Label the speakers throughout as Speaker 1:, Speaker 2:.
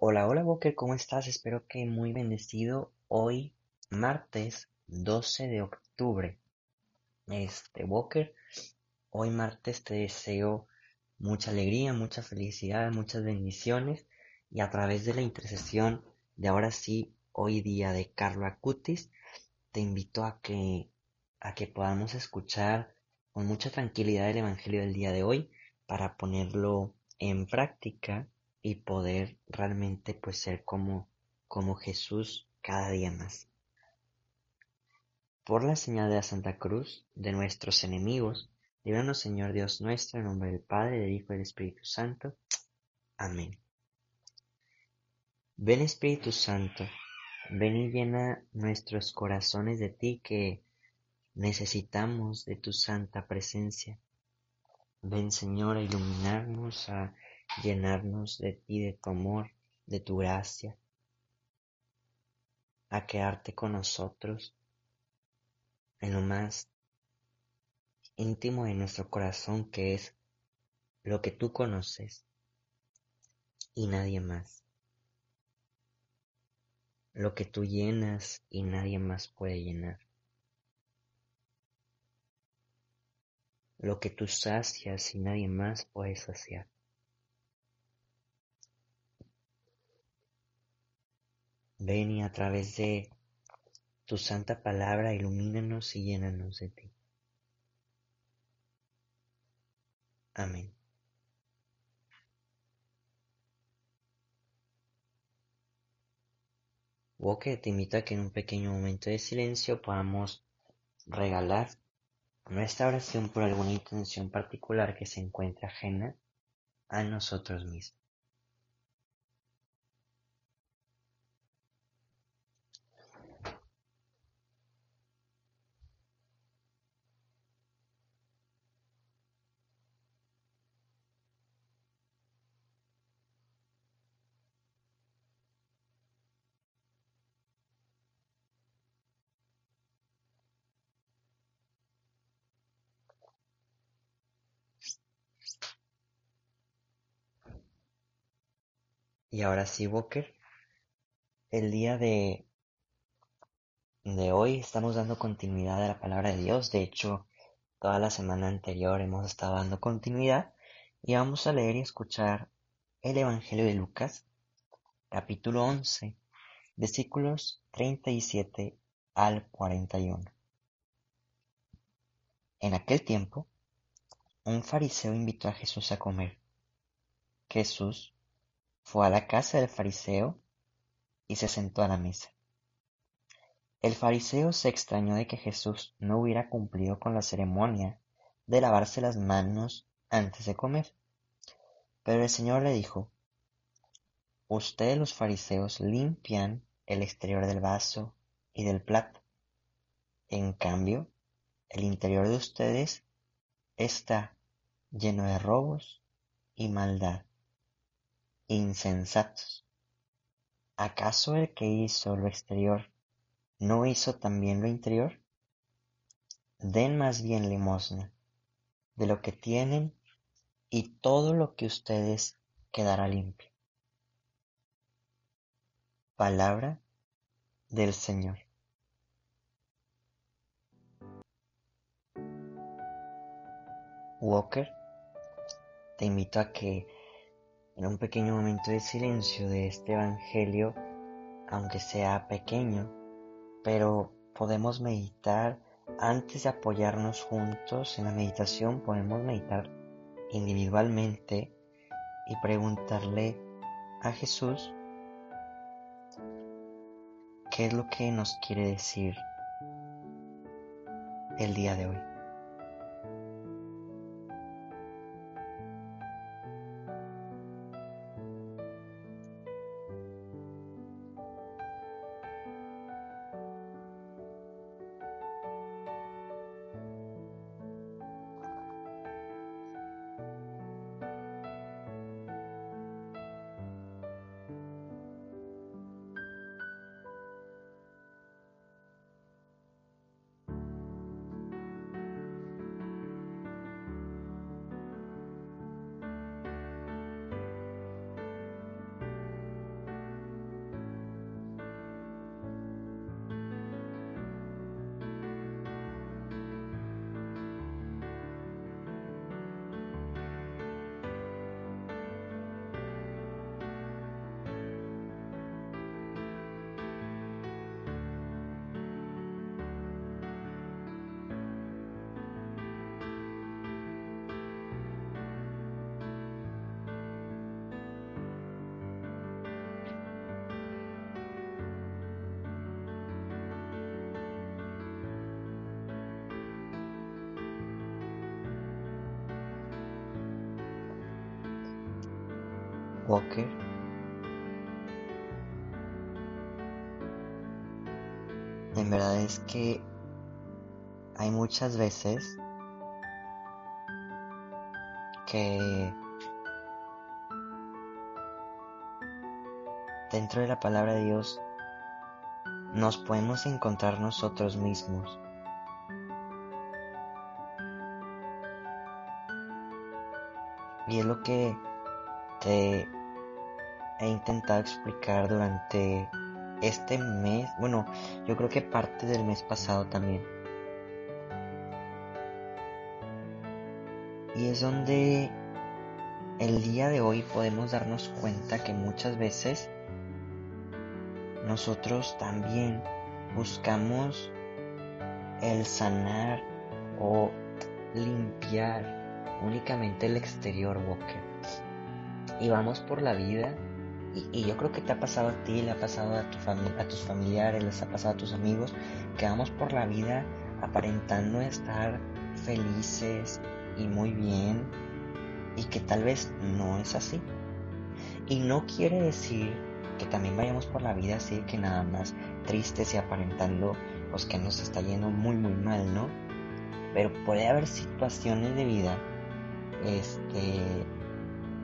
Speaker 1: Hola, hola Walker, ¿cómo estás? Espero que muy bendecido hoy, martes 12 de octubre. Este Walker, hoy martes te deseo mucha alegría, mucha felicidad, muchas bendiciones y a través de la intercesión de ahora sí, hoy día de Carlo Acutis, te invito a que, a que podamos escuchar con mucha tranquilidad el Evangelio del día de hoy para ponerlo en práctica y poder realmente pues ser como, como Jesús cada día más. Por la señal de la Santa Cruz, de nuestros enemigos, líbranos Señor Dios nuestro, en nombre del Padre, del Hijo y del Espíritu Santo. Amén. Ven Espíritu Santo, ven y llena nuestros corazones de ti que necesitamos de tu santa presencia. Ven Señor a iluminarnos, a llenarnos de ti, de tu amor, de tu gracia, a quedarte con nosotros en lo más íntimo de nuestro corazón que es lo que tú conoces y nadie más. Lo que tú llenas y nadie más puede llenar. Lo que tú sacias y nadie más puede saciar. Ven y a través de tu santa palabra ilumínanos y llénanos de ti. Amén. Walker te invito a que en un pequeño momento de silencio podamos regalar nuestra oración por alguna intención particular que se encuentre ajena a nosotros mismos. Y ahora sí, Walker, el día de, de hoy estamos dando continuidad a la palabra de Dios. De hecho, toda la semana anterior hemos estado dando continuidad y vamos a leer y escuchar el Evangelio de Lucas, capítulo 11, versículos 37 al 41. En aquel tiempo, un fariseo invitó a Jesús a comer. Jesús fue a la casa del fariseo y se sentó a la mesa. El fariseo se extrañó de que Jesús no hubiera cumplido con la ceremonia de lavarse las manos antes de comer. Pero el Señor le dijo, Ustedes los fariseos limpian el exterior del vaso y del plato. En cambio, el interior de ustedes está lleno de robos y maldad insensatos. ¿Acaso el que hizo lo exterior no hizo también lo interior? Den más bien limosna de lo que tienen y todo lo que ustedes quedará limpio. Palabra del Señor. Walker, te invito a que en un pequeño momento de silencio de este Evangelio, aunque sea pequeño, pero podemos meditar antes de apoyarnos juntos en la meditación, podemos meditar individualmente y preguntarle a Jesús qué es lo que nos quiere decir el día de hoy. En verdad es que hay muchas veces que dentro de la palabra de Dios nos podemos encontrar nosotros mismos. Y es lo que te he intentado explicar durante este mes, bueno, yo creo que parte del mes pasado también. Y es donde el día de hoy podemos darnos cuenta que muchas veces nosotros también buscamos el sanar o limpiar únicamente el exterior, Walker. Y vamos por la vida y, yo creo que te ha pasado a ti, le ha pasado a, tu a tus familiares, les ha pasado a tus amigos, que vamos por la vida aparentando estar felices y muy bien y que tal vez no es así. Y no quiere decir que también vayamos por la vida así que nada más tristes y aparentando pues que nos está yendo muy muy mal, ¿no? Pero puede haber situaciones de vida este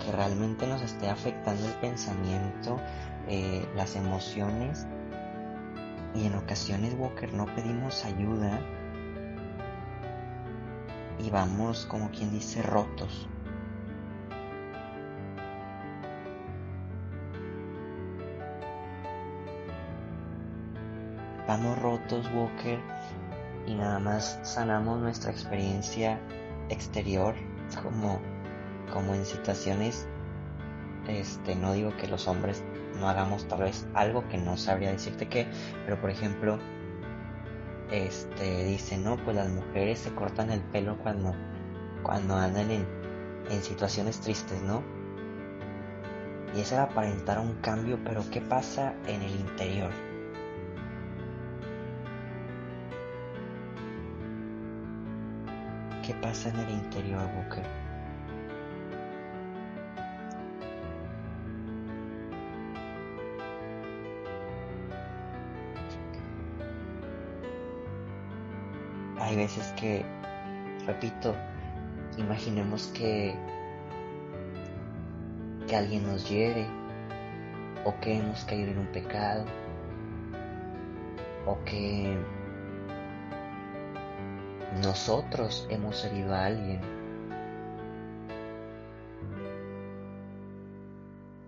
Speaker 1: que realmente nos esté afectando el pensamiento, eh, las emociones. Y en ocasiones Walker no pedimos ayuda. Y vamos como quien dice rotos. Vamos rotos, Walker, y nada más sanamos nuestra experiencia exterior, como, como en situaciones, este, no digo que los hombres no hagamos tal vez algo que no sabría decirte qué, pero por ejemplo, este, dice, no, pues las mujeres se cortan el pelo cuando, cuando andan en, situaciones tristes, ¿no? Y eso era aparentar un cambio, pero ¿qué pasa en el interior? qué pasa en el interior, Booker. Hay veces que, repito, imaginemos que, que alguien nos hiere, o que hemos caído en un pecado, o que nosotros hemos herido a alguien.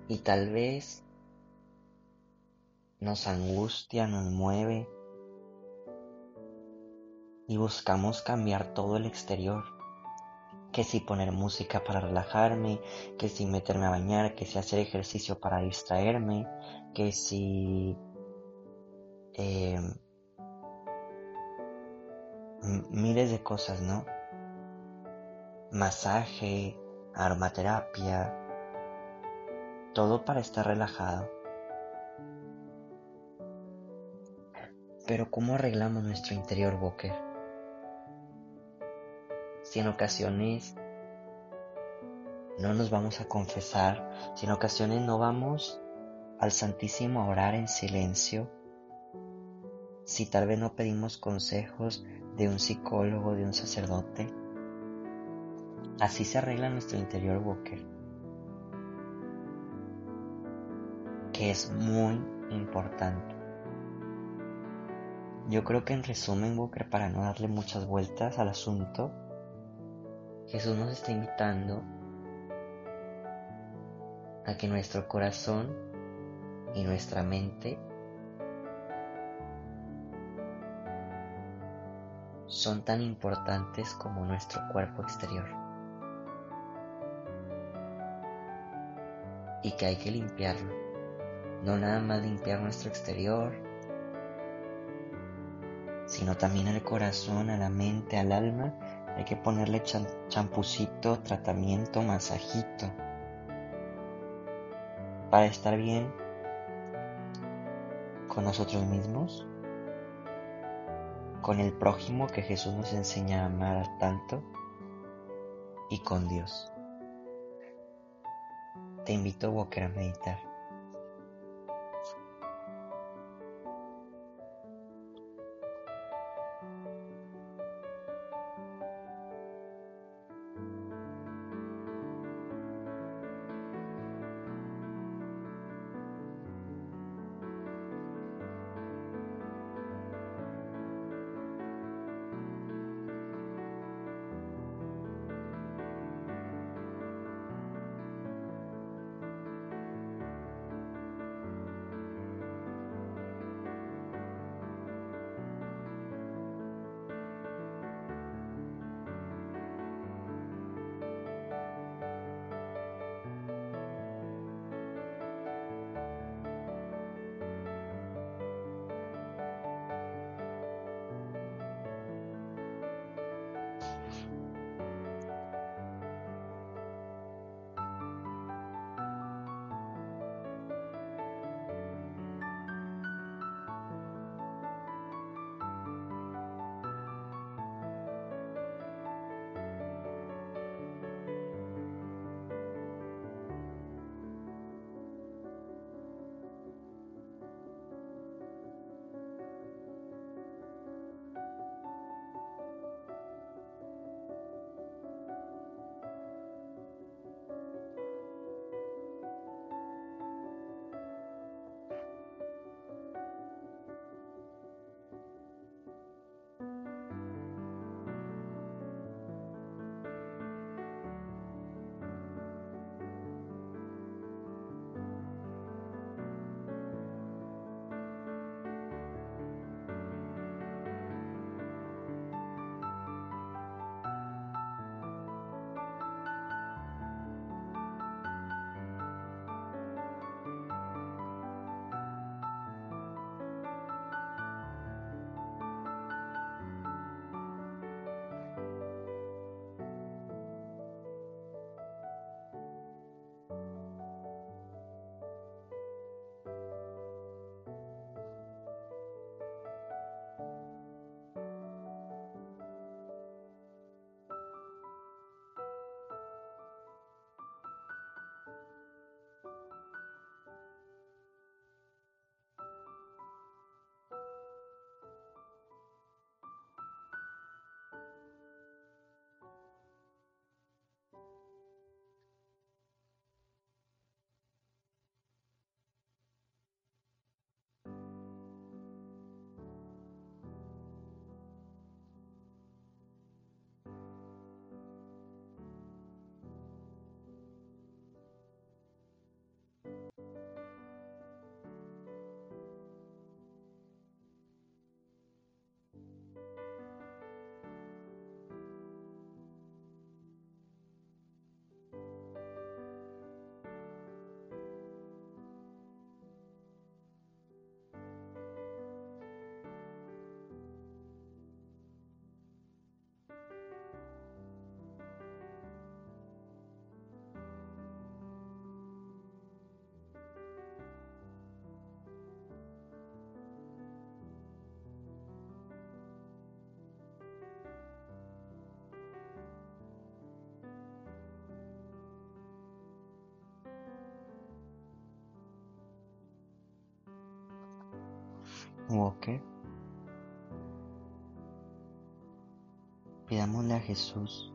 Speaker 1: Y tal vez nos angustia, nos mueve y buscamos cambiar todo el exterior. Que si poner música para relajarme, que si meterme a bañar, que si hacer ejercicio para distraerme, que si eh, miles de cosas, ¿no? Masaje, aromaterapia, todo para estar relajado. Pero ¿cómo arreglamos nuestro interior, Boker? Si en ocasiones no nos vamos a confesar, si en ocasiones no vamos al Santísimo a orar en silencio, si tal vez no pedimos consejos de un psicólogo, de un sacerdote. Así se arregla nuestro interior, Walker. Que es muy importante. Yo creo que en resumen, Walker, para no darle muchas vueltas al asunto, Jesús nos está invitando a que nuestro corazón y nuestra mente son tan importantes como nuestro cuerpo exterior. Y que hay que limpiarlo. No nada más limpiar nuestro exterior, sino también al corazón, a la mente, al alma. Hay que ponerle champucito, tratamiento, masajito. Para estar bien con nosotros mismos con el prójimo que Jesús nos enseña a amar tanto y con Dios. te invito, Walker, a meditar. Walker. Pidámosle a Jesús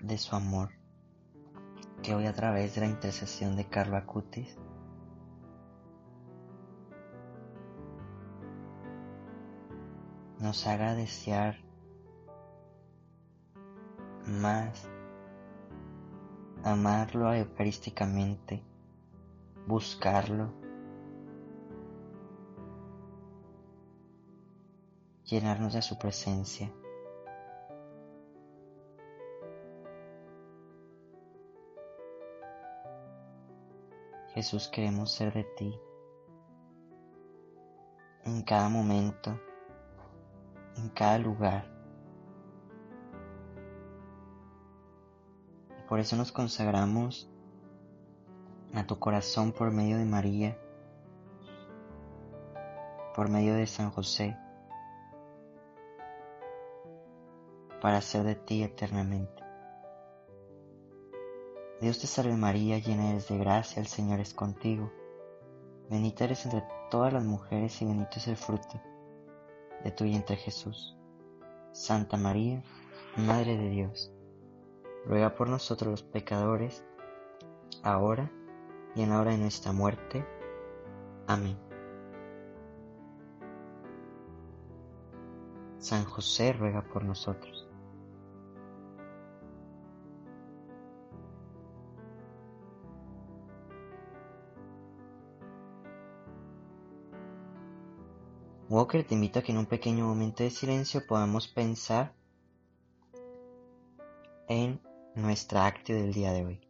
Speaker 1: de su amor que hoy a través de la intercesión de Carlo Acutis nos haga desear más amarlo eucarísticamente, buscarlo llenarnos de su presencia. Jesús, queremos ser de ti en cada momento, en cada lugar. Y por eso nos consagramos a tu corazón por medio de María, por medio de San José. Para ser de ti eternamente. Dios te salve María, llena eres de gracia, el Señor es contigo. Bendita eres entre todas las mujeres y bendito es el fruto de tu vientre Jesús. Santa María, Madre de Dios, ruega por nosotros los pecadores, ahora y en la hora de nuestra muerte. Amén. San José ruega por nosotros. Walker te invito a que en un pequeño momento de silencio podamos pensar en nuestra acto del día de hoy.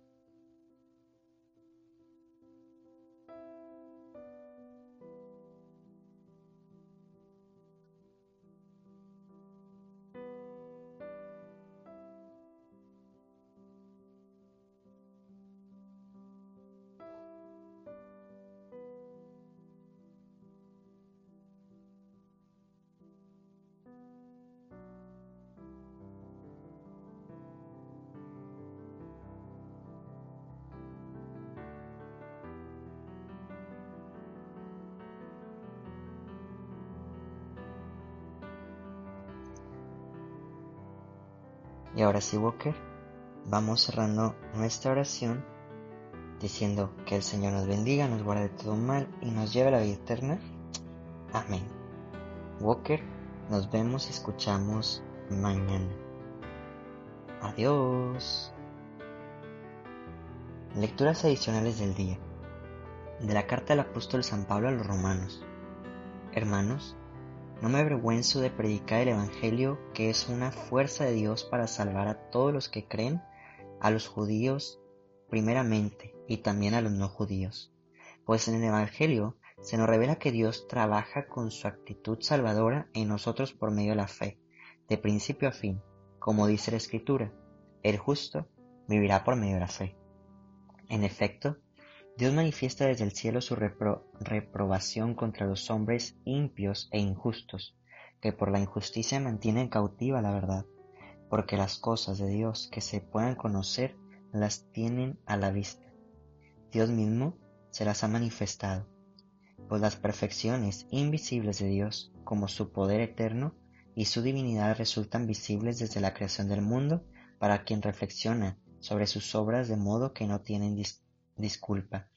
Speaker 1: Y ahora sí, Walker, vamos cerrando nuestra oración diciendo que el Señor nos bendiga, nos guarde de todo mal y nos lleve a la vida eterna. Amén. Walker, nos vemos y escuchamos mañana. Adiós. Lecturas adicionales del día. De la carta del apóstol San Pablo a los romanos. Hermanos, no me avergüenzo de predicar el Evangelio que es una fuerza de Dios para salvar a todos los que creen, a los judíos primeramente y también a los no judíos. Pues en el Evangelio se nos revela que Dios trabaja con su actitud salvadora en nosotros por medio de la fe, de principio a fin, como dice la Escritura, el justo vivirá por medio de la fe. En efecto, Dios manifiesta desde el cielo su reprobación contra los hombres impios e injustos, que por la injusticia mantienen cautiva la verdad, porque las cosas de Dios que se puedan conocer las tienen a la vista. Dios mismo se las ha manifestado, pues las perfecciones invisibles de Dios, como su poder eterno y su divinidad resultan visibles desde la creación del mundo para quien reflexiona sobre sus obras de modo que no tienen disculpa.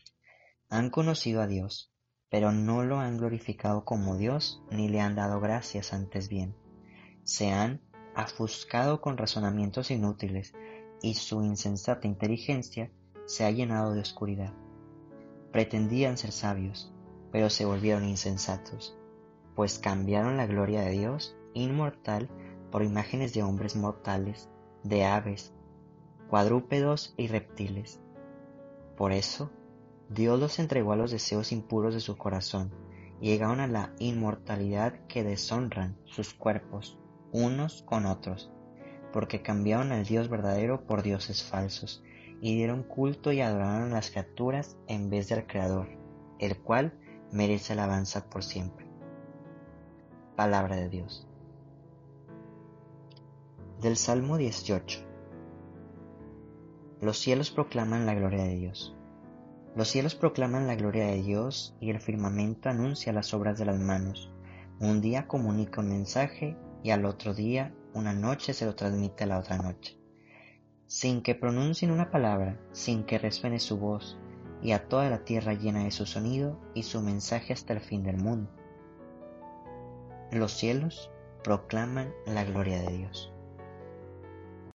Speaker 1: Han conocido a Dios, pero no lo han glorificado como Dios ni le han dado gracias antes bien. Se han afuscado con razonamientos inútiles y su insensata inteligencia se ha llenado de oscuridad. Pretendían ser sabios, pero se volvieron insensatos, pues cambiaron la gloria de Dios inmortal por imágenes de hombres mortales, de aves, cuadrúpedos y reptiles. Por eso, Dios los entregó a los deseos impuros de su corazón y llegaron a la inmortalidad que deshonran sus cuerpos unos con otros, porque cambiaron al Dios verdadero por dioses falsos y dieron culto y adoraron a las criaturas en vez del Creador, el cual merece alabanza por siempre. Palabra de Dios. Del Salmo 18. Los cielos proclaman la gloria de Dios. Los cielos proclaman la gloria de Dios y el firmamento anuncia las obras de las manos. Un día comunica un mensaje y al otro día, una noche se lo transmite a la otra noche. Sin que pronuncien una palabra, sin que resuene su voz, y a toda la tierra llena de su sonido y su mensaje hasta el fin del mundo. Los cielos proclaman la gloria de Dios.